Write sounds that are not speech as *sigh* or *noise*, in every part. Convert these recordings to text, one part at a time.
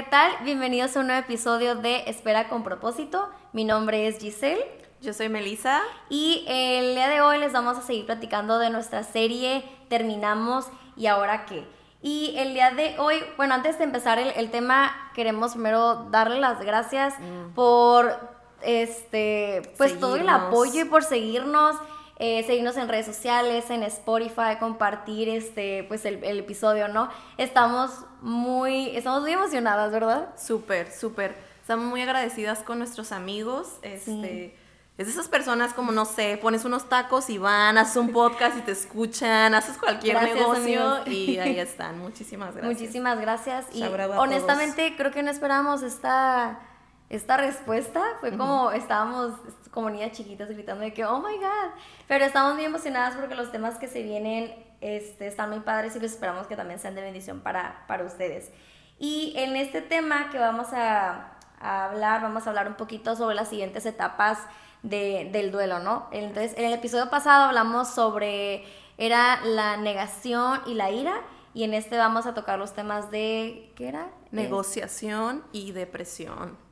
¿qué tal? Bienvenidos a un nuevo episodio de Espera con propósito. Mi nombre es Giselle. Yo soy Melissa. Y el día de hoy les vamos a seguir platicando de nuestra serie Terminamos y ahora qué. Y el día de hoy, bueno, antes de empezar el, tema, queremos primero darle las gracias mm. por este, pues todo el apoyo y por seguirnos. Eh, seguirnos en redes sociales, en Spotify, compartir este, pues el, episodio, ¿no? Estamos muy, estamos muy emocionadas, ¿verdad? Súper, súper. Estamos muy agradecidas con nuestros amigos. Este, Es de esas personas como, no sé, pones unos tacos y van, haces un podcast y te escuchan, haces cualquier negocio y ahí *laughs* están. Muchísimas gracias. Muchísimas gracias. Y honestamente creo que no esperamos esta esta respuesta fue como estábamos como niñas chiquitas gritando de que, oh my god, pero estamos muy emocionadas porque los temas que se vienen este, están muy padres y los esperamos que también sean de bendición para, para ustedes. Y en este tema que vamos a, hablar, vamos a hablar un poquito sobre las siguientes etapas del duelo, ¿no? Entonces, en el episodio pasado hablamos sobre, era la negación y la ira, y en este vamos a tocar los temas de, ¿qué era? Negociación y depresión.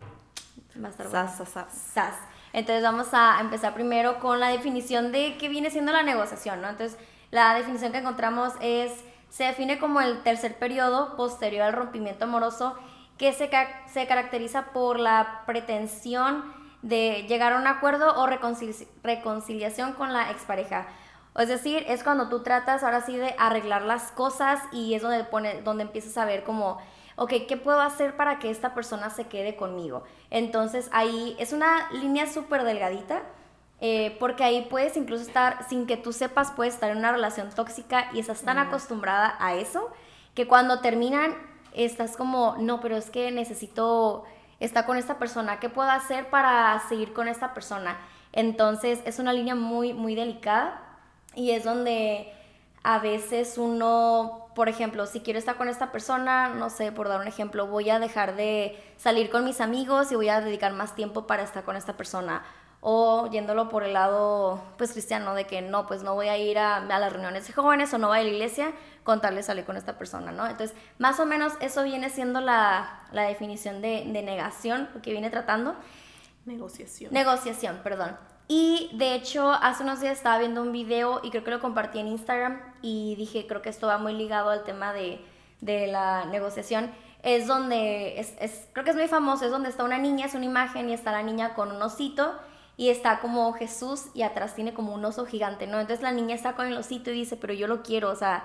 Sas, Entonces vamos a empezar primero con la definición de qué viene siendo la negociación, ¿no? Entonces la definición que encontramos es, se define como el tercer periodo posterior al rompimiento amoroso que se, se caracteriza por la pretensión de llegar a un acuerdo o reconciliación con la expareja. Es decir, es cuando tú tratas ahora sí de arreglar las cosas y es donde, pone, donde empiezas a ver como ok, ¿qué puedo hacer para que esta persona se quede conmigo? Entonces ahí es una línea súper delgadita. Eh, porque ahí puedes incluso estar, sin que tú sepas, puedes estar en una relación tóxica y estás tan acostumbrada a eso que cuando terminan estás como, no, pero es que necesito estar con esta persona, ¿qué puedo hacer para seguir con esta persona? Entonces es una línea muy, muy delicada y es donde a veces uno, por ejemplo, si quiero estar con esta persona, no sé, por dar un ejemplo, voy a dejar de salir con mis amigos y voy a dedicar más tiempo para estar con esta persona. O yéndolo por el lado, pues, cristiano, de que no, pues no voy a ir a, las reuniones de jóvenes o no voy a la iglesia con tal de salir con esta persona, ¿no? Entonces, más o menos eso viene siendo la, definición de, de negación, lo que viene tratando. Negociación. Negociación, perdón. Y de hecho, hace unos días estaba viendo un video y creo que lo compartí en Instagram y dije, creo que esto va muy ligado al tema de, de la negociación. Es donde, es, es, creo que es muy famoso, es donde está una niña, es una imagen y está la niña con un osito y está como Jesús y atrás tiene como un oso gigante, ¿no? Entonces la niña está con el osito y dice, pero yo lo quiero, o sea,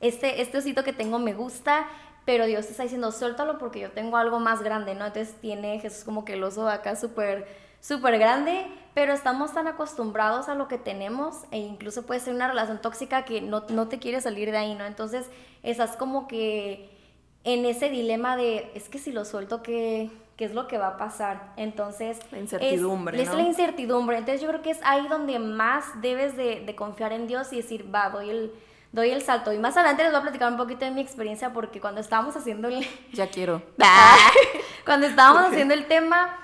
este, este osito que tengo me gusta, pero Dios está diciendo, suéltalo porque yo tengo algo más grande, ¿no? Entonces tiene Jesús como que el oso acá súper súper grande, pero estamos tan acostumbrados a lo que tenemos e incluso puede ser una relación tóxica que no, no te quiere salir de ahí, ¿no? Entonces estás como que en ese dilema de, es que si lo suelto, ¿qué, qué es lo que va a pasar? Entonces... La incertidumbre. Es, es la incertidumbre. Entonces yo creo que es ahí donde más debes de, de confiar en Dios y decir, va, doy el doy el salto. Y más adelante les voy a platicar un poquito de mi experiencia porque cuando estábamos haciendo el... *laughs* Ya quiero. *laughs* cuando estábamos haciendo el tema,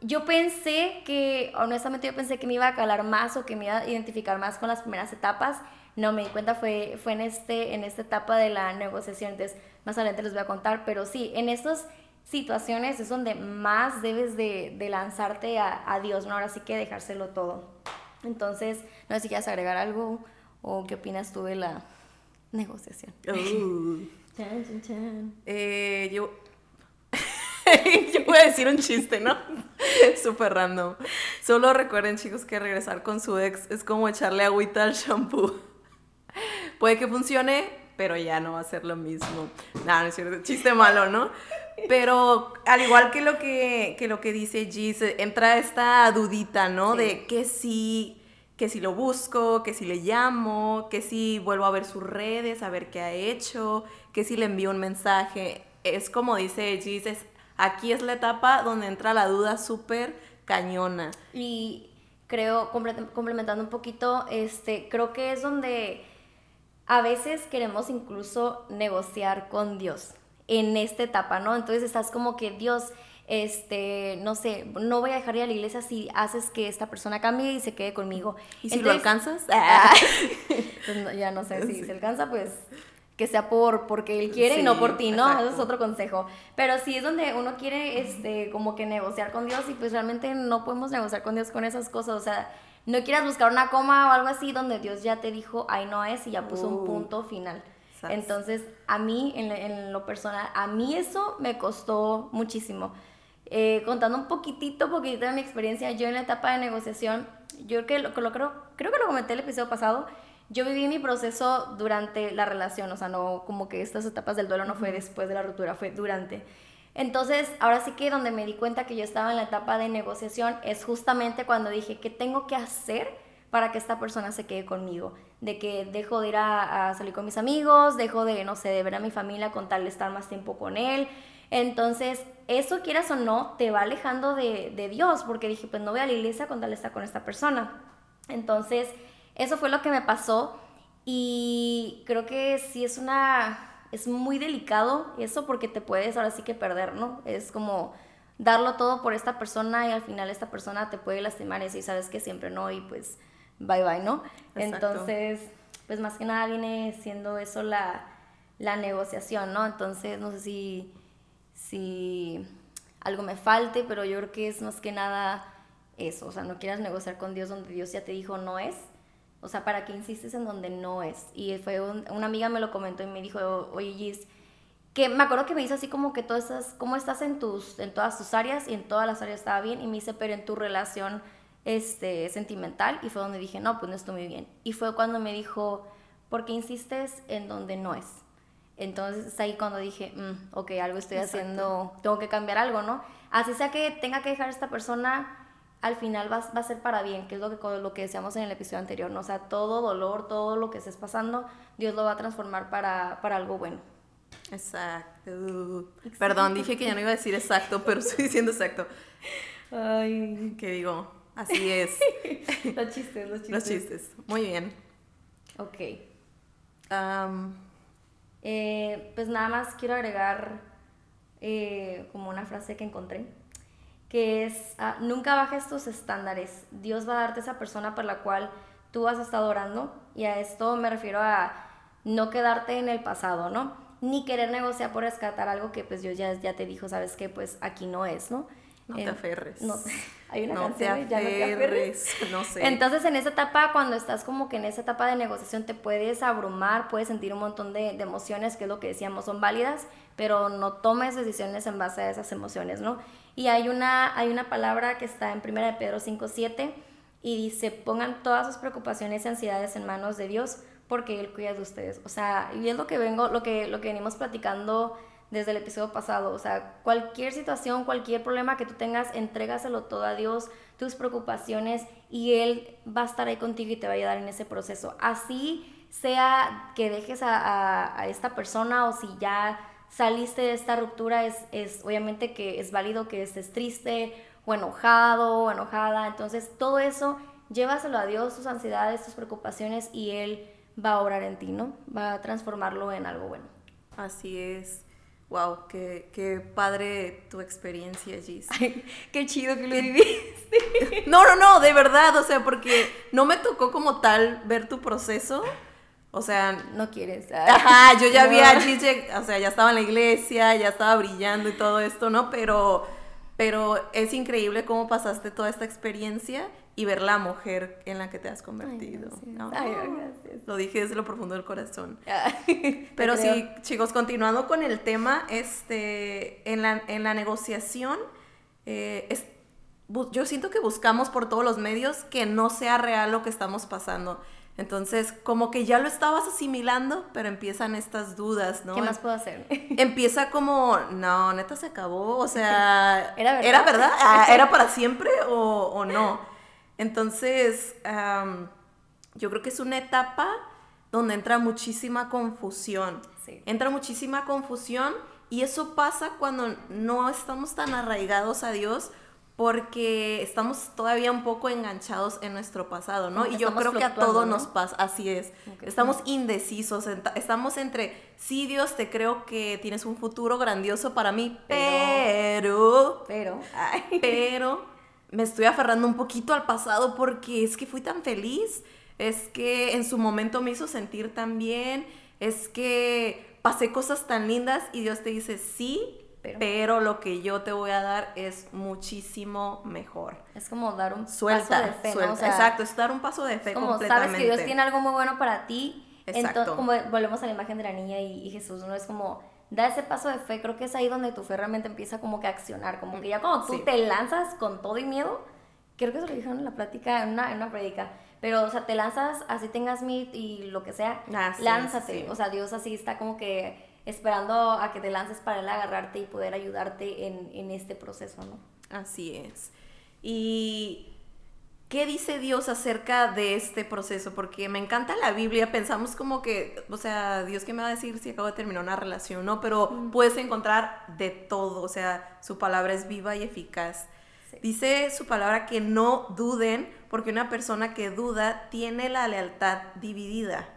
yo pensé que, honestamente yo pensé que me iba a calar más o que me iba a identificar más con las primeras etapas. No, me di cuenta fue, fue en, este, en esta etapa de la negociación, entonces más adelante les voy a contar, pero sí, en estas situaciones es donde más debes de, de lanzarte a, a, Dios, ¿no? Ahora sí que dejárselo todo. Entonces, no sé si quieres agregar algo o qué opinas tú de la negociación. Uh. *laughs* Eh, yo *laughs* yo voy a decir un chiste, ¿no? *laughs* Súper random. Solo recuerden, chicos, que regresar con su ex es como echarle agüita al shampoo. Puede que funcione, pero ya no va a ser lo mismo. No, no es cierto, chiste malo, ¿no? Pero al igual que lo que, lo que dice Gis, entra esta dudita, ¿no? De que si, que si lo busco, que si le llamo, que si vuelvo a ver sus redes, a ver qué ha hecho, que si le envío un mensaje. Es como dice es Aquí es la etapa donde entra la duda súper cañona. Y creo, complementando un poquito, este, creo que es donde a veces queremos incluso negociar con Dios en esta etapa, ¿no? Entonces estás como que Dios, este, no sé, no voy a dejar ir a la iglesia si haces que esta persona cambie y se quede conmigo. ¿Y si lo alcanzas? *laughs* pues ya no sé, si se alcanza, pues que sea por porque él quiere y no por ti, ¿no? Eso es otro consejo. Pero sí es donde uno quiere este como que negociar con Dios y pues realmente no podemos negociar con Dios con esas cosas, o sea, no quieras buscar una coma o algo así donde Dios ya te dijo, ahí no es y ya puso un uh. punto final. Entonces, a mí, en, lo personal, a mí eso me costó muchísimo. Eh, contando un poquitito, poquitito de mi experiencia, yo en la etapa de negociación, yo creo que lo, creo, creo que lo comenté el episodio pasado, yo viví mi proceso durante la relación, o sea, no como que estas etapas del duelo no fue después de la ruptura, fue durante. Entonces, ahora sí que donde me di cuenta que yo estaba en la etapa de negociación es justamente cuando dije, ¿qué tengo que hacer para que esta persona se quede conmigo? De que dejo de ir a, salir con mis amigos, dejo de, no sé, de ver a mi familia con tal de estar más tiempo con él. Entonces, eso quieras o no, te va alejando de, de Dios, porque dije, pues no voy a la iglesia tal de estar con esta persona. Entonces, eso fue lo que me pasó y creo que sí es una, es muy delicado eso porque te puedes ahora sí que perder, ¿no? Es como darlo todo por esta persona y al final esta persona te puede lastimar y decir, sabes que siempre no y pues bye bye, ¿no? Entonces, pues más que nada viene siendo eso la, la negociación, ¿no? Entonces, no sé si, si algo me falte, pero yo creo que es más que nada eso, o sea, no quieras negociar con Dios donde Dios ya te dijo no es, o sea, ¿para qué insistes en donde no es? Y fue una amiga me lo comentó y me dijo, oye Gis, que me acuerdo que me dice así como que todas estás, ¿cómo estás en, tus, en todas tus áreas? Y en todas las áreas estaba bien. Y me dice, pero en tu relación este, sentimental. Y fue donde dije, no, pues no estoy muy bien. Y fue cuando me dijo, ¿por qué insistes en donde no es? Entonces es ahí cuando dije, mm, ok, algo estoy haciendo, tengo que cambiar algo, ¿no? Así sea que tenga que dejar a esta persona al final va, va, a ser para bien, que es lo que, lo que decíamos en el episodio anterior, ¿no? O sea, todo dolor, todo lo que estés pasando, Dios lo va a transformar para, para algo bueno. Exacto. Perdón, dije que ya no iba a decir exacto, pero estoy diciendo exacto. Ay. ¿Qué digo? Así es. *laughs* los chistes, los chistes. Los chistes. Muy bien. Ok. Eh, pues nada más quiero agregar eh, como una frase que encontré que es, ah, nunca bajes tus estándares. Dios va a darte esa persona por la cual tú has estado orando. Y a esto me refiero a no quedarte en el pasado, ¿no? Ni querer negociar por rescatar algo que pues Dios ya, ya te dijo, sabes que pues aquí no es, ¿no? No te aferres. No, *laughs* hay una canción te ya no te aferres. *laughs* No sé. Entonces, en esa etapa, cuando estás como que en esa etapa de negociación, te puedes abrumar, puedes sentir un montón de, de, emociones, que es lo que decíamos, son válidas, pero no tomes decisiones en base a esas emociones, ¿no? Y hay una, hay una palabra que está en 1 de Pedro 5.7 y dice, pongan todas sus preocupaciones y ansiedades en manos de Dios porque Él cuida de ustedes. O sea, y es lo que vengo, lo que, lo que venimos platicando desde el episodio pasado. O sea, cualquier situación, cualquier problema que tú tengas, entrégaselo todo a Dios, tus preocupaciones, y Él va a estar ahí contigo y te va a ayudar en ese proceso. Así sea que dejes a, a esta persona o si ya saliste de esta ruptura, es, es obviamente que es válido que estés triste o enojado o enojada. Entonces, todo eso, llévaselo a Dios, tus ansiedades, tus preocupaciones y Él va a obrar en ti, ¿no? Va a transformarlo en algo bueno. Así es. Wow, qué, qué padre tu experiencia, Gis. qué chido que lo viviste. *laughs* No, no, no, de verdad, o sea, porque no me tocó como tal ver tu proceso, o sea, no quieres. Ajá, yo ya vi a Gigi, o sea, ya estaba en la iglesia, ya estaba brillando y todo esto, ¿no? Pero, pero es increíble cómo pasaste toda esta experiencia y ver la mujer en la que te has convertido. Ay, gracias. Lo dije desde lo profundo del corazón. *laughs* pero sí, chicos, continuando con el tema, este, en la, en la negociación, eh, es, yo siento que buscamos por todos los medios que no sea real lo que estamos pasando. Entonces, como que ya lo estabas asimilando, pero empiezan estas dudas, ¿no? ¿Qué más puedo hacer? *laughs* Empieza como, no, neta se acabó, o sea, *laughs* ¿era verdad? ¿Era, verdad? Ah, ¿Era para siempre o, no? Entonces, yo creo que es una etapa donde entra muchísima confusión. Sí. Entra muchísima confusión y eso pasa cuando no estamos tan arraigados a Dios porque estamos todavía un poco enganchados en nuestro pasado, ¿no? y yo creo que a todo nos pasa, así es. Estamos indecisos, estamos entre, sí, Dios, te creo que tienes un futuro grandioso para mí, pero, pero, pero, me estoy aferrando un poquito al pasado porque es que fui tan feliz, es que en su momento me hizo sentir tan bien, es que pasé cosas tan lindas y Dios te dice, sí, pero, lo que yo te voy a dar es muchísimo mejor. Es como dar un paso de fe, Exacto, es dar un paso de fe como sabes que Dios tiene algo muy bueno para ti. Exacto. Entonces, como volvemos a la imagen de la niña y, Jesús, ¿no? Es como, da ese paso de fe, creo que es ahí donde tu fe realmente empieza como que a accionar, como que ya cuando tú te lanzas con todo y miedo, creo que se lo dijeron en la plática, en una, en una predica, pero, o sea, te lanzas, así tengas mit y lo que sea, ah, lánzate, o sea, Dios así está como que esperando a que te lances para él agarrarte y poder ayudarte en, en este proceso, ¿no? Así es. Y ¿Qué dice Dios acerca de este proceso? Porque me encanta la Biblia, pensamos como que, o sea, Dios qué me va a decir si acabo de terminar una relación, ¿no? Pero puedes encontrar de todo, o sea, su palabra es viva y eficaz. Dice su palabra que no duden, porque una persona que duda tiene la lealtad dividida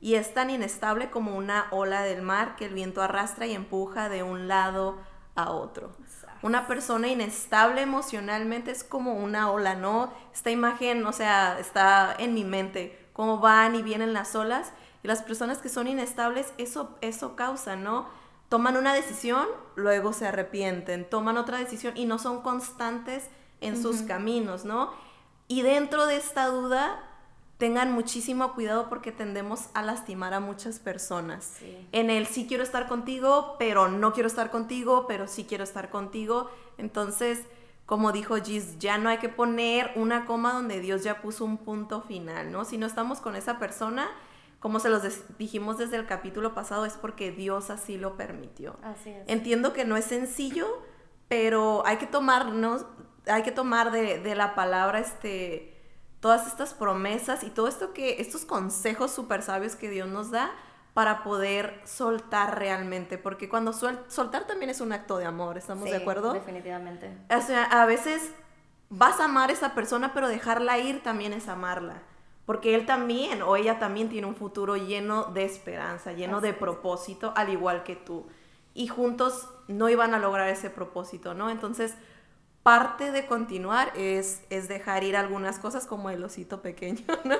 y es tan inestable como una ola del mar que el viento arrastra y empuja de un lado a otro. Una persona inestable emocionalmente es como una ola, ¿no? Esta imagen, o sea, está en mi mente, cómo van y vienen las olas. Y las personas que son inestables, eso, eso causa, ¿no? Toman una decisión, luego se arrepienten, toman otra decisión y no son constantes en sus caminos, ¿no? Y dentro de esta duda tengan muchísimo cuidado porque tendemos a lastimar a muchas personas. En el sí quiero estar contigo, pero no quiero estar contigo, pero sí quiero estar contigo. Entonces, como dijo Gis, ya no hay que poner una coma donde Dios ya puso un punto final, ¿no? Si no estamos con esa persona, como se los dijimos desde el capítulo pasado, es porque Dios así lo permitió. Así es. Entiendo que no es sencillo, pero hay que tomarnos, hay que tomar de, de la palabra este todas estas promesas y todo esto que, estos consejos súper sabios que Dios nos da para poder soltar realmente, porque cuando soltar también es un acto de amor, ¿estamos de acuerdo? Definitivamente. O sea, a veces vas a amar a esa persona, pero dejarla ir también es amarla, porque él también o ella también tiene un futuro lleno de esperanza, lleno de propósito, al igual que tú. Y juntos no iban a lograr ese propósito, ¿no? Entonces, parte de continuar es, es dejar ir algunas cosas como el osito pequeño, *laughs* ¿no?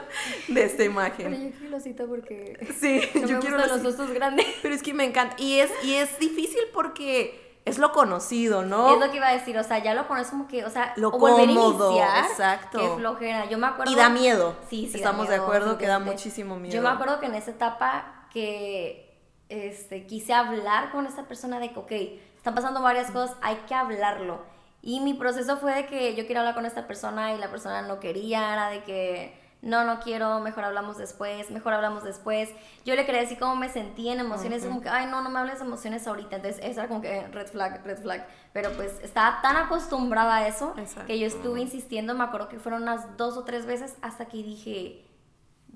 De esta imagen. Pero yo quiero el osito porque sí, *laughs* yo quiero los osos grandes. *laughs* Pero es que me encanta. Y es, y es difícil porque es lo conocido, ¿no? Es lo que iba a decir, o sea, ya lo conoces como que, o sea, lo cómodo, exacto. Qué flojera. Yo me acuerdo. Y da miedo. Sí, sí. Estamos de acuerdo que da muchísimo miedo. Yo me acuerdo que en esa etapa que este, quise hablar con esa persona de que, ok, están pasando varias cosas, hay que hablarlo y mi proceso fue de que yo quería hablar con esta persona y la persona no quería, era de que no, no quiero, mejor hablamos después, mejor hablamos después. Yo le quería decir cómo me sentía en emociones, como que, ay, no, no me hables de emociones ahorita. Entonces, eso era como que red flag, red flag. Pero pues estaba tan acostumbrada a eso que yo estuve insistiendo, me acuerdo que fueron unas dos o tres veces hasta que dije,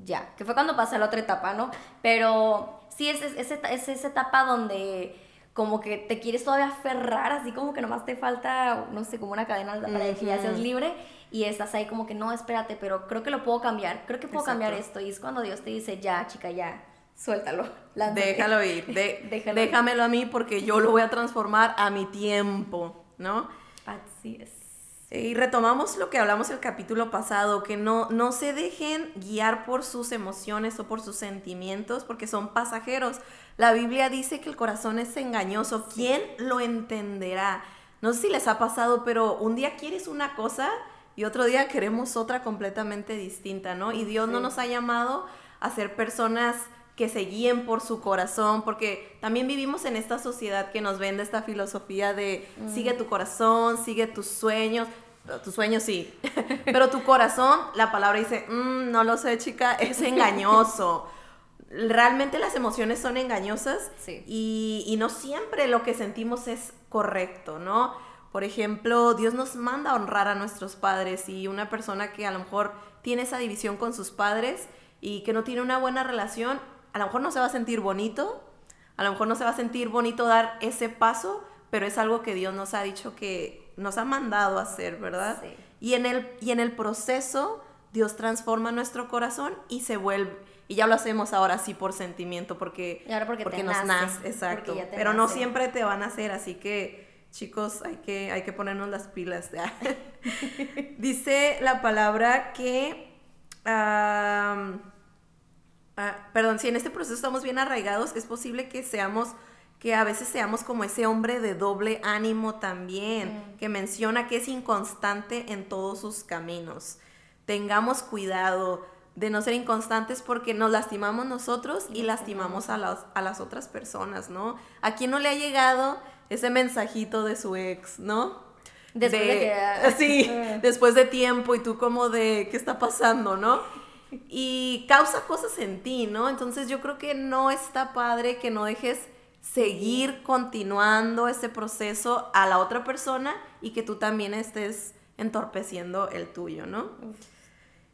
ya, que fue cuando pasé a la otra etapa, ¿no? Pero sí, es, es, es esa etapa donde como que te quieres todavía aferrar, así como que nomás te falta, no sé, como una cadena para que ya seas libre y estás ahí como que no, espérate, pero creo que lo puedo cambiar, creo que puedo cambiar esto y es cuando Dios te dice, ya, chica, ya, suéltalo. *laughs* *laughs* Déjalo ir, déjamelo a mí porque yo lo voy a transformar a mi tiempo, ¿no? Así es. Y retomamos lo que hablamos el capítulo pasado, que no, no se dejen guiar por sus emociones o por sus sentimientos, porque son pasajeros. La Biblia dice que el corazón es engañoso. ¿Quién lo entenderá? No sé si les ha pasado, pero un día quieres una cosa y otro día queremos otra completamente distinta, ¿no? Y Dios no nos ha llamado a ser personas que se guíen por su corazón, porque también vivimos en esta sociedad que nos vende esta filosofía de sigue tu corazón, sigue tus sueños, tus sueños sí, *laughs* pero tu corazón, la palabra dice, mm, no lo sé chica, *laughs* es engañoso realmente las emociones son engañosas y, no siempre lo que sentimos es correcto, ¿no? Por ejemplo, Dios nos manda a honrar a nuestros padres y una persona que a lo mejor tiene esa división con sus padres y que no tiene una buena relación, a lo mejor no se va a sentir bonito, a lo mejor no se va a sentir bonito dar ese paso, pero es algo que Dios nos ha dicho que nos ha mandado a hacer, ¿verdad? Y, en el, y en el proceso Dios transforma nuestro corazón y se vuelve y ya lo hacemos ahora sí por sentimiento, porque, porque, nos nace, exacto. Pero no siempre te van a hacer, así que chicos, hay que, hay que ponernos las pilas. *laughs* Dice la palabra que... Ah, perdón, si en este proceso estamos bien arraigados, es posible que seamos que a veces seamos como ese hombre de doble ánimo también, mm. que menciona que es inconstante en todos sus caminos. Tengamos cuidado de no ser inconstantes porque nos lastimamos nosotros y, lastimamos a las, a las otras personas, ¿no? ¿A quién no le ha llegado ese mensajito de su ex, ¿no? Después de, que... *laughs* Sí, después de tiempo y tú como de, ¿qué está pasando, no? *laughs* Y causa cosas en ti, ¿no? Entonces yo creo que no está padre que no dejes seguir continuando ese proceso a la otra persona y que tú también estés entorpeciendo el tuyo, ¿no?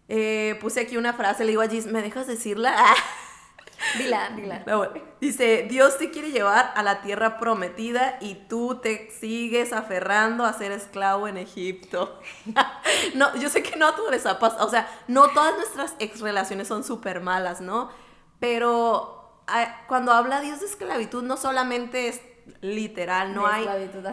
Eh, puse aquí una frase, le digo a Gis, ¿me dejas decirla? *laughs* Dila, dila. dice, Dios te quiere llevar a la tierra prometida y tú te sigues aferrando a ser esclavo en Egipto. *laughs* no, yo sé que no a todos les ha pasado, o sea, no todas nuestras ex relaciones son súper malas, ¿no? Pero cuando habla Dios de esclavitud, no solamente es literal, no hay...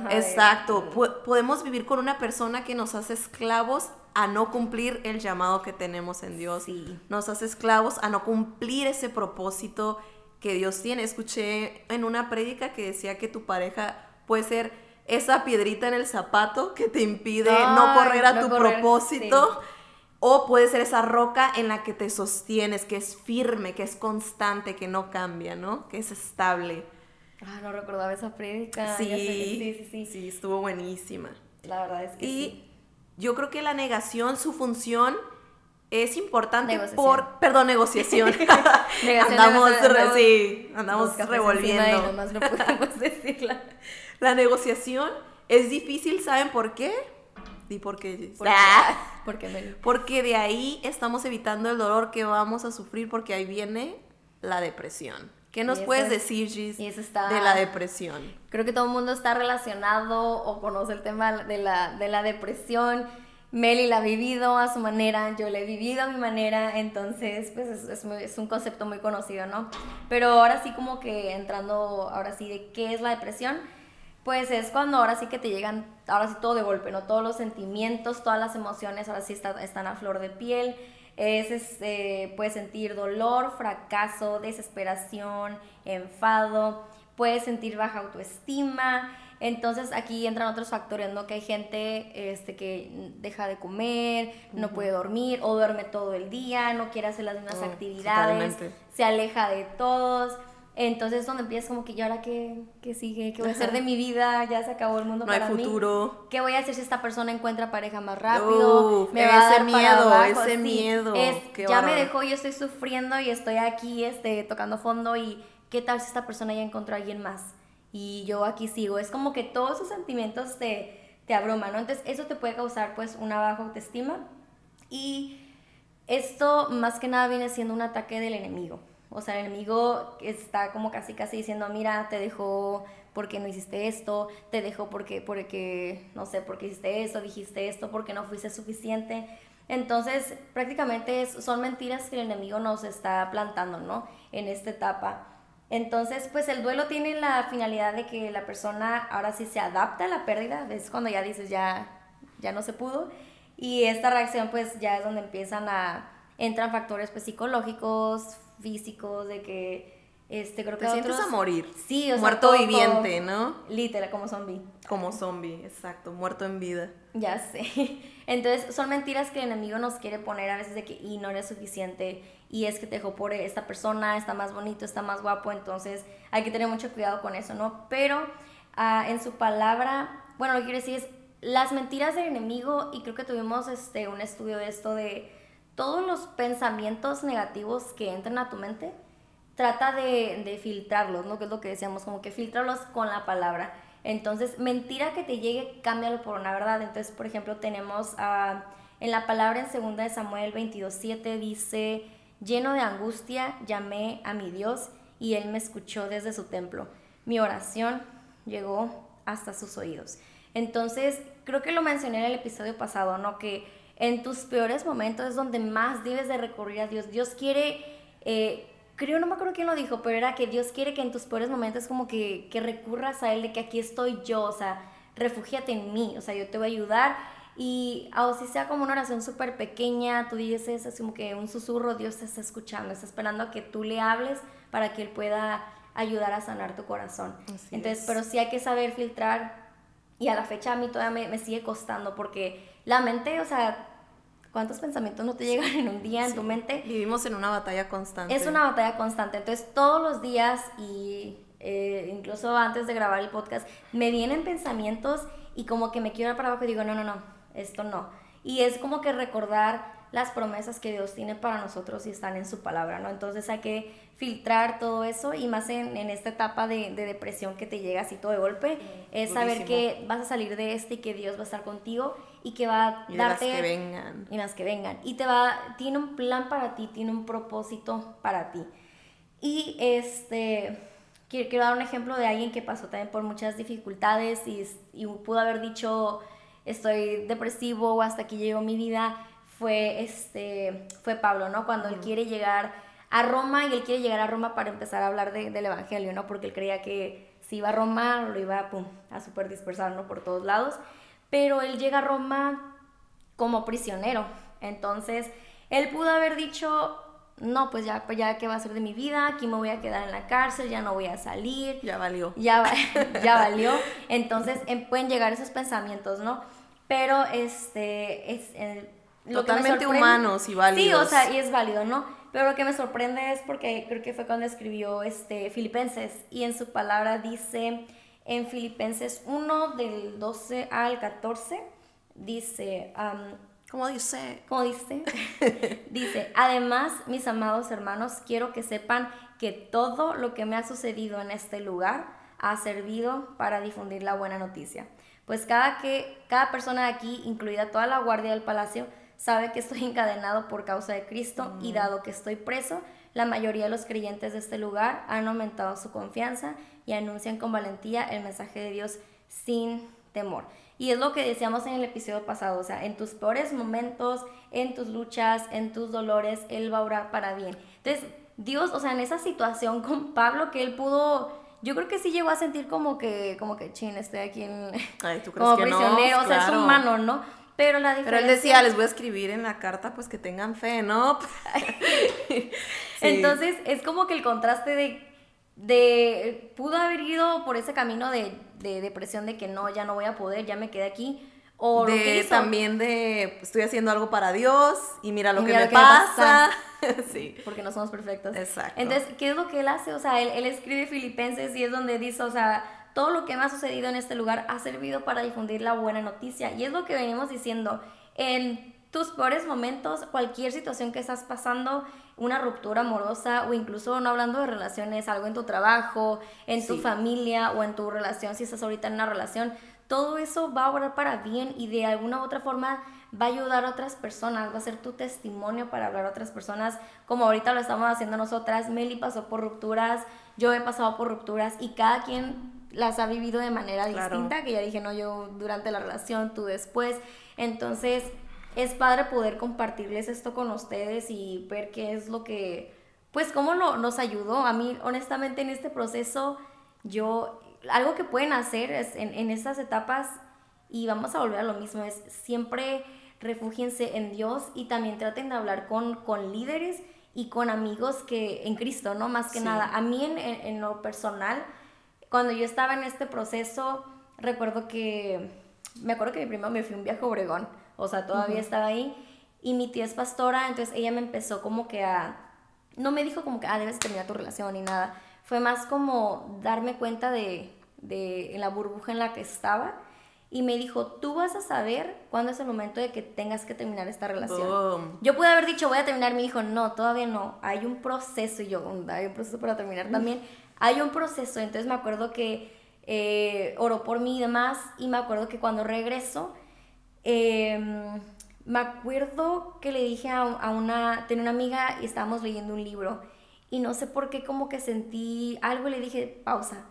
exacto, podemos vivir con una persona que nos hace esclavos a no cumplir el llamado que tenemos en Dios. Nos hace esclavos a no cumplir ese propósito que Dios tiene. Escuché en una prédica que decía que tu pareja puede ser esa piedrita en el zapato que te impide no correr a tu propósito. O puede ser esa roca en la que te sostienes, que es firme, que es constante, que no cambia, ¿no? Que es estable. Ah, no recordaba esa prédica. Sí, sí, sí, sí, sí. estuvo buenísima. La verdad es que y yo creo que la negación, su función es importante por, perdón, negociación. *laughs* andamos, sí, andamos revolviendo. no podemos *laughs* decirla. La negociación es difícil, ¿saben por qué? ¿Y por qué? Ah. Porque de ahí estamos evitando el dolor que vamos a sufrir porque ahí viene la depresión. ¿Qué nos puedes decir, Gis, de la depresión? Creo que todo el mundo está relacionado o conoce el tema de la, de la depresión. Meli la ha vivido a su manera, yo la he vivido a mi manera, entonces pues es, es, un concepto muy conocido, ¿no? Pero ahora sí como que entrando, ahora sí, de qué es la depresión, pues es cuando ahora sí que te llegan, ahora sí todo de golpe, ¿no? Todos los sentimientos, todas las emociones ahora sí están a flor de piel, es, este, puedes sentir dolor, fracaso, desesperación, enfado, puedes sentir baja autoestima. Entonces aquí entran otros factores, ¿no? Que hay gente este, que deja de comer, no puede dormir o duerme todo el día, no quiere hacer las mismas oh, actividades, se aleja de todos. Entonces donde empiezas como que, ¿y ahora qué, qué sigue? ¿Qué voy a hacer de mi vida? Ya se acabó el mundo no para hay futuro. ¿Qué voy a hacer si esta persona encuentra pareja más rápido? me va ese miedo, ese miedo. ya me dejó, yo estoy sufriendo y estoy aquí este, tocando fondo y ¿qué tal si esta persona ya encontró a alguien más? Y yo aquí sigo. Es como que todos esos sentimientos te, te abruman, ¿no? Entonces eso te puede causar pues una baja autoestima y esto más que nada viene siendo un ataque del enemigo. O sea, el enemigo está como casi casi diciendo, mira, te dejó porque no hiciste esto, te dejó porque, porque, no sé, porque hiciste esto, dijiste esto, porque no fuiste suficiente. Entonces, prácticamente son mentiras que el enemigo nos está plantando, ¿no? En esta etapa. Entonces, pues el duelo tiene la finalidad de que la persona ahora sí se adapta a la pérdida, es cuando ya dices, ya, ya no se pudo. Y esta reacción, pues ya es donde empiezan a, entran factores pues, psicológicos, físicos, de que este creo que te sientes a morir. Sí, o muerto viviente, ¿no? Literal, como zombie. Como zombie, exacto, muerto en vida. Ya sé. *laughs* Entonces, son mentiras que el enemigo nos quiere poner a veces de que y no eres suficiente y es que te dejó por esta persona, está más bonito, está más guapo, entonces hay que tener mucho cuidado con eso, ¿no? Pero ah, en su palabra, bueno, lo que quiero decir es las mentiras del enemigo y creo que tuvimos este un estudio de esto de todos los pensamientos negativos que entran a tu mente, trata de, filtrarlos, ¿no? Que es lo que decíamos, como que filtrarlos con la palabra. Entonces, mentira que te llegue, cámbialo por una verdad. Entonces, por ejemplo, tenemos en la palabra en 2 de Samuel 22.7 dice, lleno de angustia, llamé a mi Dios y él me escuchó desde su templo. Mi oración llegó hasta sus oídos. Entonces, creo que lo mencioné en el episodio pasado, ¿no? Que en tus peores momentos es donde más debes de recurrir a Dios. Dios quiere, eh, creo, no me acuerdo quién lo dijo, pero era que Dios quiere que en tus peores momentos como que, que recurras a Él, de que aquí estoy yo, o sea, refúgiate en mí, o sea, yo te voy a ayudar Y o si sea como una oración súper pequeña, tú dices, es como que un susurro, Dios te está escuchando, está esperando a que tú le hables para que Él pueda ayudar a sanar tu corazón. Entonces, pero sí hay que saber filtrar y a la fecha a mí todavía me, sigue costando porque la mente, o sea, ¿cuántos pensamientos no te llegan en un día en tu mente? Vivimos en una batalla constante. Es una batalla constante. Entonces, todos los días y eh, incluso antes de grabar el podcast, me vienen pensamientos y como que me quiero ir para abajo y digo, no, no, no, esto no. Y es como que recordar las promesas que Dios tiene para nosotros y están en su palabra, ¿no? Entonces hay que filtrar todo eso y más en, en esta etapa de, de, depresión que te llega así todo de golpe, es saber que vas a salir de este y que Dios va a estar contigo y que va a y darte... las que vengan. Y las que vengan. Y te va, tiene un plan para ti, tiene un propósito para ti. Y este, quiero, quiero dar un ejemplo de alguien que pasó también por muchas dificultades y, y pudo haber dicho estoy depresivo o hasta aquí llegó mi vida, fue, este, fue Pablo, ¿no? Cuando él quiere llegar a Roma y él quiere llegar a Roma para empezar a hablar del Evangelio, ¿no? Porque él creía que si iba a Roma lo iba pum, a super dispersar, ¿no? Por todos lados. Pero él llega a Roma como prisionero. Entonces, él pudo haber dicho, no, pues ya, pues ya qué va a ser de mi vida, aquí me voy a quedar en la cárcel, ya no voy a salir. Ya valió. Ya, *laughs* ya valió. Entonces em, pueden llegar esos pensamientos, ¿no? Pero este, es, Totalmente humanos y válidos. Sí, o sea, y es válido, ¿no? Pero lo que me sorprende es porque creo que fue cuando escribió este, Filipenses y en su palabra dice en Filipenses 1 del 12 al 14, dice... ¿Cómo dice? ¿Cómo dice? *laughs* dice, además, mis amados hermanos, quiero que sepan que todo lo que me ha sucedido en este lugar ha servido para difundir la buena noticia. Pues cada, que, cada persona de aquí, incluida toda la guardia del palacio, sabe que estoy encadenado por causa de Cristo y dado que estoy preso, la mayoría de los creyentes de este lugar han aumentado su confianza y anuncian con valentía el mensaje de Dios sin temor. Y es lo que decíamos en el episodio pasado, o sea, en tus peores momentos, en tus luchas, en tus dolores, Él va a orar para bien. Entonces, Dios, o sea, en esa situación con Pablo que Él pudo yo creo que sí llegó a sentir como que, como que, chin, estoy aquí en, Ay, ¿tú crees *laughs* como prisionero, o sea, es humano, ¿no? Pero la diferencia... Pero él decía, les voy a escribir en la carta, pues que tengan fe, ¿no? *laughs* Entonces, es como que el contraste de, de, pudo haber ido por ese camino de, de depresión, de que no, ya no voy a poder, ya me quedé aquí, o de, también de estoy haciendo algo para Dios y mira lo que me pasa. *laughs* sí. Porque no somos perfectos. Exacto. Entonces, ¿qué es lo que él hace? O sea, él, él, escribe Filipenses y es donde dice, o sea, todo lo que me ha sucedido en este lugar ha servido para difundir la buena noticia. Y es lo que venimos diciendo. En tus peores momentos, cualquier situación que estás pasando, una ruptura amorosa o incluso no hablando de relaciones, algo en tu trabajo, en tu familia o en tu relación, si estás ahorita en una relación, todo eso va a obrar para bien y de alguna u otra forma va a ayudar a otras personas, va a ser tu testimonio para hablar a otras personas, como ahorita lo estamos haciendo nosotras. Meli pasó por rupturas, yo he pasado por rupturas y cada quien las ha vivido de manera distinta, que ya dije, no, yo durante la relación, tú después. Entonces, es padre poder compartirles esto con ustedes y ver qué es lo que, pues, cómo lo, nos ayudó. A mí, honestamente, en este proceso, yo algo que pueden hacer es en, en estas etapas, y vamos a volver a lo mismo, es siempre refúgiense en Dios y también traten de hablar con, con líderes y con amigos que en Cristo, ¿no? Más que nada. A mí en, en, lo personal, cuando yo estaba en este proceso, recuerdo que, me acuerdo que mi prima me fui un viaje a Obregón, o sea, todavía estaba ahí, y mi tía es pastora, entonces ella me empezó como que a, no me dijo como que, ah, debes terminar tu relación ni nada, fue más como darme cuenta de, de en la burbuja en la que estaba. Y me dijo, tú vas a saber cuándo es el momento de que tengas que terminar esta relación. Yo pude haber dicho, voy a terminar, mi hijo, no, todavía no, hay un proceso, y yo, hay un proceso para terminar también, hay un proceso, entonces me acuerdo que eh, oró por mí y demás, y me acuerdo que cuando regreso, em, me acuerdo que le dije a, a una, tenía una amiga y estábamos leyendo un libro, y no sé por qué como que sentí algo y le dije, pausa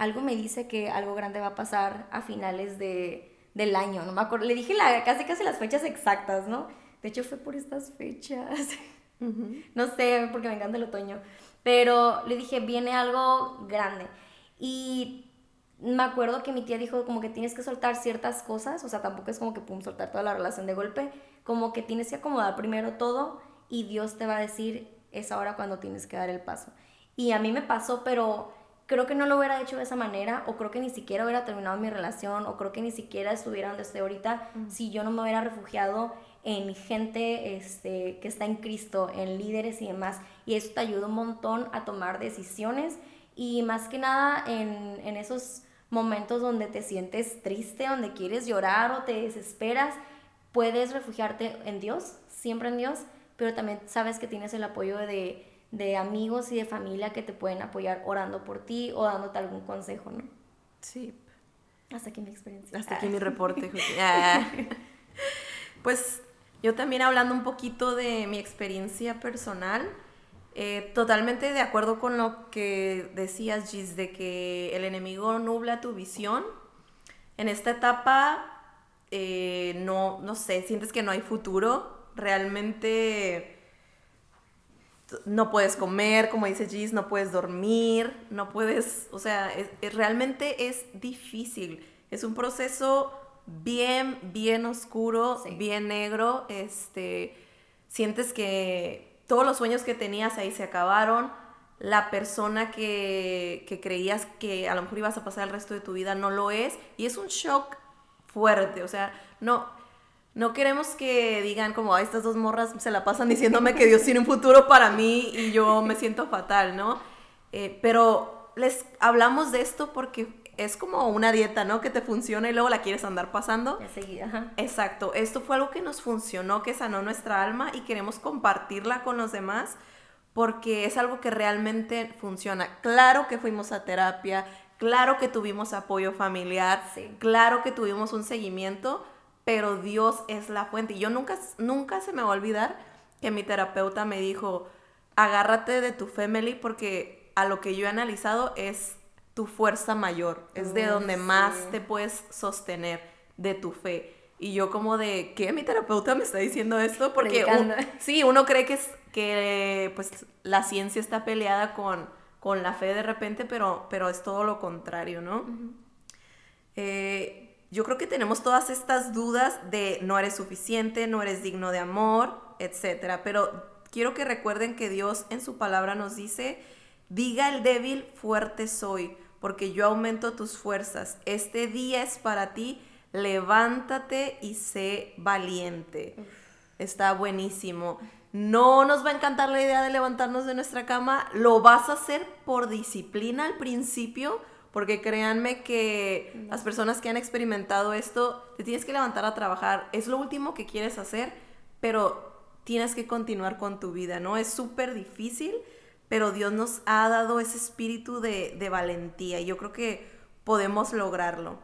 algo me dice que algo grande va a pasar a finales de, del año, no me acuerdo, le dije la, casi casi las fechas exactas, ¿no? De hecho fue por estas fechas, *laughs* no sé, porque me encanta el otoño, pero le dije, viene algo grande. Y me acuerdo que mi tía dijo como que tienes que soltar ciertas cosas, o sea, tampoco es como que pum, soltar toda la relación de golpe, como que tienes que acomodar primero todo y Dios te va a decir, es ahora cuando tienes que dar el paso. Y a mí me pasó, pero creo que no lo hubiera hecho de esa manera, o creo que ni siquiera hubiera terminado mi relación, o creo que ni siquiera estuviera donde estoy ahorita si yo no me hubiera refugiado en gente este, que está en Cristo, en líderes y demás. Y eso te ayuda un montón a tomar decisiones y más que nada en, en esos momentos donde te sientes triste, donde quieres llorar o te desesperas, puedes refugiarte en Dios, siempre en Dios, pero también sabes que tienes el apoyo de, de amigos y de familia que te pueden apoyar orando por ti o dándote algún consejo, ¿no? Sí. Hasta aquí mi experiencia. Hasta aquí mi reporte. *laughs* Ah. pues yo también hablando un poquito de mi experiencia personal, eh, totalmente de acuerdo con lo que decías, Gis, de que el enemigo nubla tu visión. En esta etapa, eh, no, no sé, sientes que no hay futuro. Realmente no puedes comer, como dice Gis, no puedes dormir, no puedes, o sea, realmente es difícil. Es un proceso bien, bien oscuro, bien negro. Este, sientes que todos los sueños que tenías ahí se acabaron. La persona que, que creías que a lo mejor ibas a pasar el resto de tu vida no lo es. Y es un shock fuerte. O sea, no, no queremos que digan como, estas dos morras se la pasan diciéndome que Dios tiene un futuro para mí y yo me siento fatal, ¿no? Eh, pero les hablamos de esto porque es como una dieta, ¿no? Que te funciona y luego la quieres andar pasando. Enseguida, Exacto. Esto fue algo que nos funcionó, que sanó nuestra alma y queremos compartirla con los demás porque es algo que realmente funciona. Claro que fuimos a terapia, claro que tuvimos apoyo familiar, claro que tuvimos un seguimiento, pero Dios es la fuente. Y yo nunca, nunca se me va a olvidar que mi terapeuta me dijo, agárrate de tu family porque a lo que yo he analizado es tu fuerza mayor, es de donde más te puedes sostener de tu fe. Y yo como de, ¿qué? Mi terapeuta me está diciendo esto porque *laughs* sí, uno cree que es que pues la ciencia está peleada con, con la fe de repente, pero, pero es todo lo contrario, ¿no? Eh, yo creo que tenemos todas estas dudas de no eres suficiente, no eres digno de amor, etcétera, pero quiero que recuerden que Dios en su palabra nos dice Diga el débil, fuerte soy, porque yo aumento tus fuerzas. Este día es para ti, levántate y sé valiente. Está buenísimo. No nos va a encantar la idea de levantarnos de nuestra cama, lo vas a hacer por disciplina al principio, porque créanme que las personas que han experimentado esto, te tienes que levantar a trabajar, es lo último que quieres hacer, pero tienes que continuar con tu vida, ¿no? Es súper difícil, pero Dios nos ha dado ese espíritu de, valentía y yo creo que podemos lograrlo.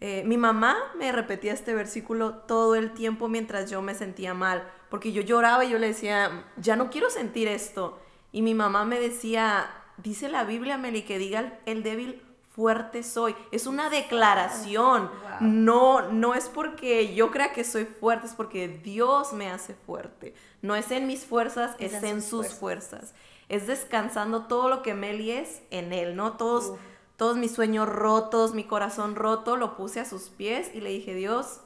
Eh, mi mamá me repetía este versículo todo el tiempo mientras yo me sentía mal, porque yo lloraba y yo le decía, ya no quiero sentir esto. Y mi mamá me decía, dice la Biblia, Meli, que diga el débil, fuerte soy. Es una declaración. No, no es porque yo crea que soy fuerte, es porque Dios me hace fuerte. No es en mis fuerzas, es, en sus fuerzas es descansando todo lo que Meli es en él, ¿no? Todos, todos mis sueños rotos, mi corazón roto, lo puse a sus pies y le dije, Dios,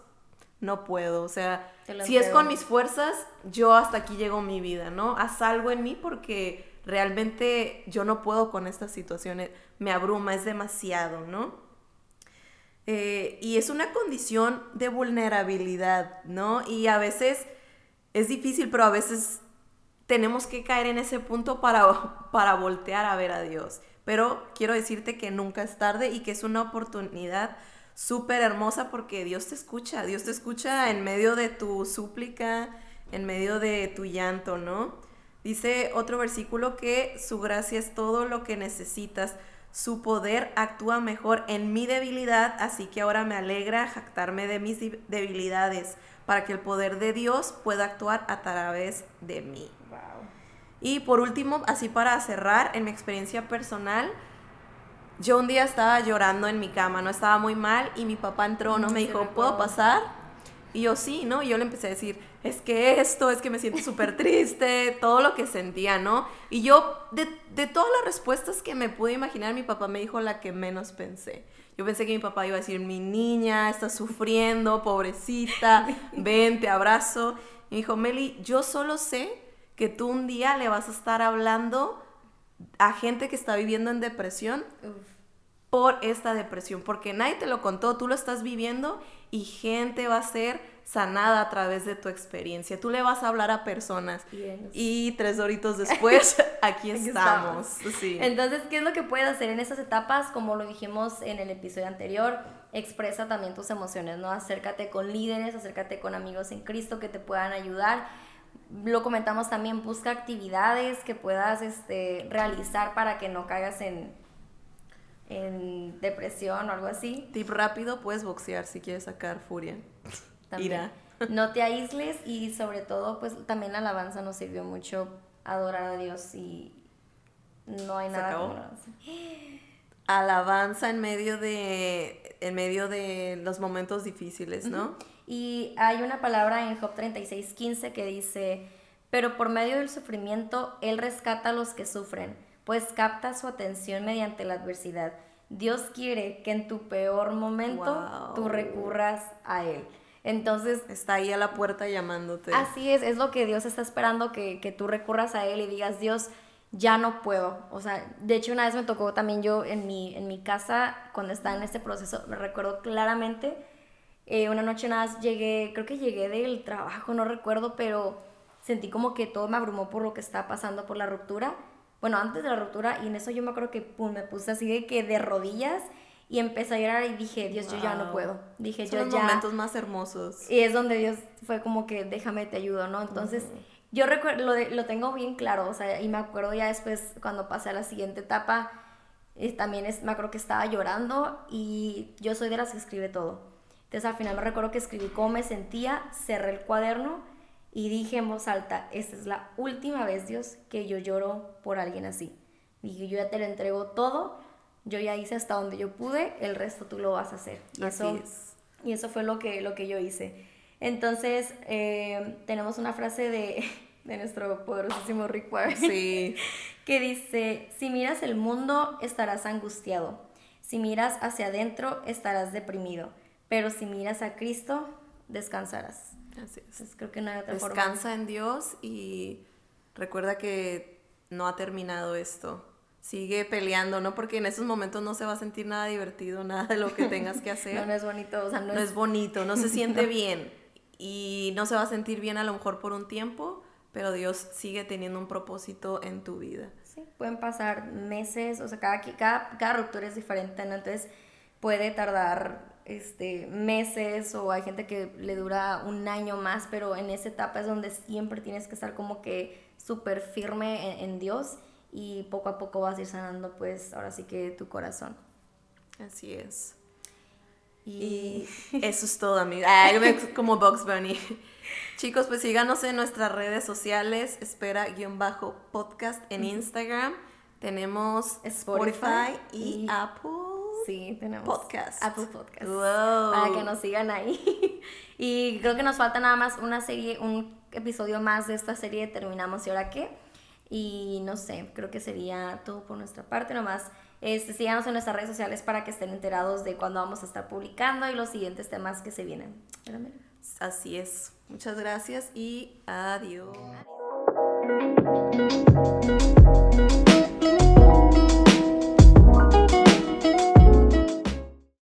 no puedo, o sea, si es con mis fuerzas, yo hasta aquí llego mi vida, ¿no? Haz algo en mí porque realmente yo no puedo con estas situaciones, me abruma, es demasiado, ¿no? Eh, y es una condición de vulnerabilidad, ¿no? Y a veces es difícil, pero a veces tenemos que caer en ese punto para, *laughs* para voltear a ver a Dios. Pero quiero decirte que nunca es tarde y que es una oportunidad súper hermosa porque Dios te escucha, Dios te escucha en medio de tu súplica, en medio de tu llanto, ¿no? Dice otro versículo que su gracia es todo lo que necesitas, su poder actúa mejor en mi debilidad, así que ahora me alegra jactarme de mis debilidades, para que el poder de Dios pueda actuar a través de mí. Y por último, así para cerrar, en mi experiencia personal, yo un día estaba llorando en mi cama, no estaba muy mal y mi papá entró, no me dijo, ¿puedo pasar? Y yo sí, ¿no? Y yo le empecé a decir, es que esto, es que me siento súper *laughs* triste, todo lo que sentía, ¿no? Y yo, de, de todas las respuestas que me pude imaginar, mi papá me dijo la que menos pensé. Yo pensé que mi papá iba a decir, mi niña está sufriendo, pobrecita, *laughs* ven, te abrazo. Y me dijo, Meli, yo solo sé que tú un día le vas a estar hablando a gente que está viviendo en depresión por esta depresión, porque nadie te lo contó, tú lo estás viviendo y gente va a ser sanada a través de tu experiencia. Tú le vas a hablar a personas y tres horitos después *laughs* aquí estamos. Entonces, ¿qué es lo que puedes hacer en esas etapas? Como lo dijimos en el episodio anterior, expresa también tus emociones, ¿no? Acércate con líderes, acércate con amigos en Cristo que te puedan ayudar lo comentamos también, busca actividades que puedas este, realizar para que no caigas en, en depresión o algo así. Tip rápido, puedes boxear si quieres sacar furia. También. No te aísles y sobre todo, pues también la alabanza nos sirvió mucho adorar a Dios y no hay nada como alabanza. en medio de en medio de los momentos difíciles, ¿no? Y hay una palabra en Job 36, 15 que dice, pero por medio del sufrimiento Él rescata a los que sufren, pues capta su atención mediante la adversidad. Dios quiere que en tu peor momento tú recurras a Él. Entonces... Está ahí a la puerta llamándote. Así es, es lo que Dios está esperando, que, que tú recurras a Él y digas, Dios, ya no puedo. O sea, de hecho una vez me tocó también yo en mi, en mi casa, cuando estaba en este proceso, me recuerdo claramente eh, una noche nada más llegué, creo que llegué del trabajo, no recuerdo, pero sentí como que todo me abrumó por lo que estaba pasando por la ruptura. Bueno, antes de la ruptura, y en eso yo me acuerdo que pum, me puse así de que de rodillas y empecé a llorar y dije, Dios, yo ya no puedo. Dije, Son yo los momentos más hermosos. Y es donde Dios fue como que, déjame, te ayudo, ¿no? Entonces, yo recuerdo, lo, lo, tengo bien claro, o sea, y me acuerdo ya después, cuando pasé a la siguiente etapa, y también es, me acuerdo que estaba llorando y yo soy de las que escribe todo. Entonces al final me recuerdo que escribí cómo me sentía, cerré el cuaderno y dije en voz alta, esta es la última vez, Dios, que yo lloro por alguien así. Dije, yo ya te lo entrego todo, yo ya hice hasta donde yo pude, el resto tú lo vas a hacer. Y eso, Y eso fue lo que, lo que yo hice. Entonces, eh, tenemos una frase de, *laughs* de nuestro poderosísimo Rick Warren sí. *laughs* que dice, si miras el mundo, estarás angustiado. Si miras hacia adentro, estarás deprimido pero si miras a Cristo, descansarás. Así es. Entonces, creo que no hay otra Descansa en Dios y recuerda que no ha terminado esto. Sigue peleando, ¿no? Porque en esos momentos no se va a sentir nada divertido, *laughs* nada de lo que tengas que *laughs* hacer. no, no es bonito, o sea, no, es... bonito, no se *laughs* siente bien. Y no se va a sentir bien a lo mejor por un tiempo, pero Dios sigue teniendo un propósito en tu vida. Sí, pueden pasar meses, o sea, cada, cada, cada ruptura es diferente, ¿no? Entonces puede tardar este, meses o hay gente que le dura un año más, pero en esa etapa es donde siempre tienes que estar como que súper firme en, Dios y poco a poco vas a ir sanando pues ahora sí que tu corazón. Así es. Y, *laughs* eso es todo, amiga. como Box Bunny. *laughs* Chicos, pues síganos en nuestras redes sociales. Espera-podcast en Instagram. Tenemos Spotify, y Apple. Sí, tenemos podcast. Apple Podcast. Para que nos sigan ahí. *laughs* y creo que nos falta nada más una serie, un episodio más de esta serie. Terminamos y ahora qué. Y no sé, creo que sería todo por nuestra parte nomás. Este, síganos en nuestras redes sociales para que estén enterados de cuándo vamos a estar publicando y los siguientes temas que se vienen. Así es. Muchas gracias y adiós. adiós.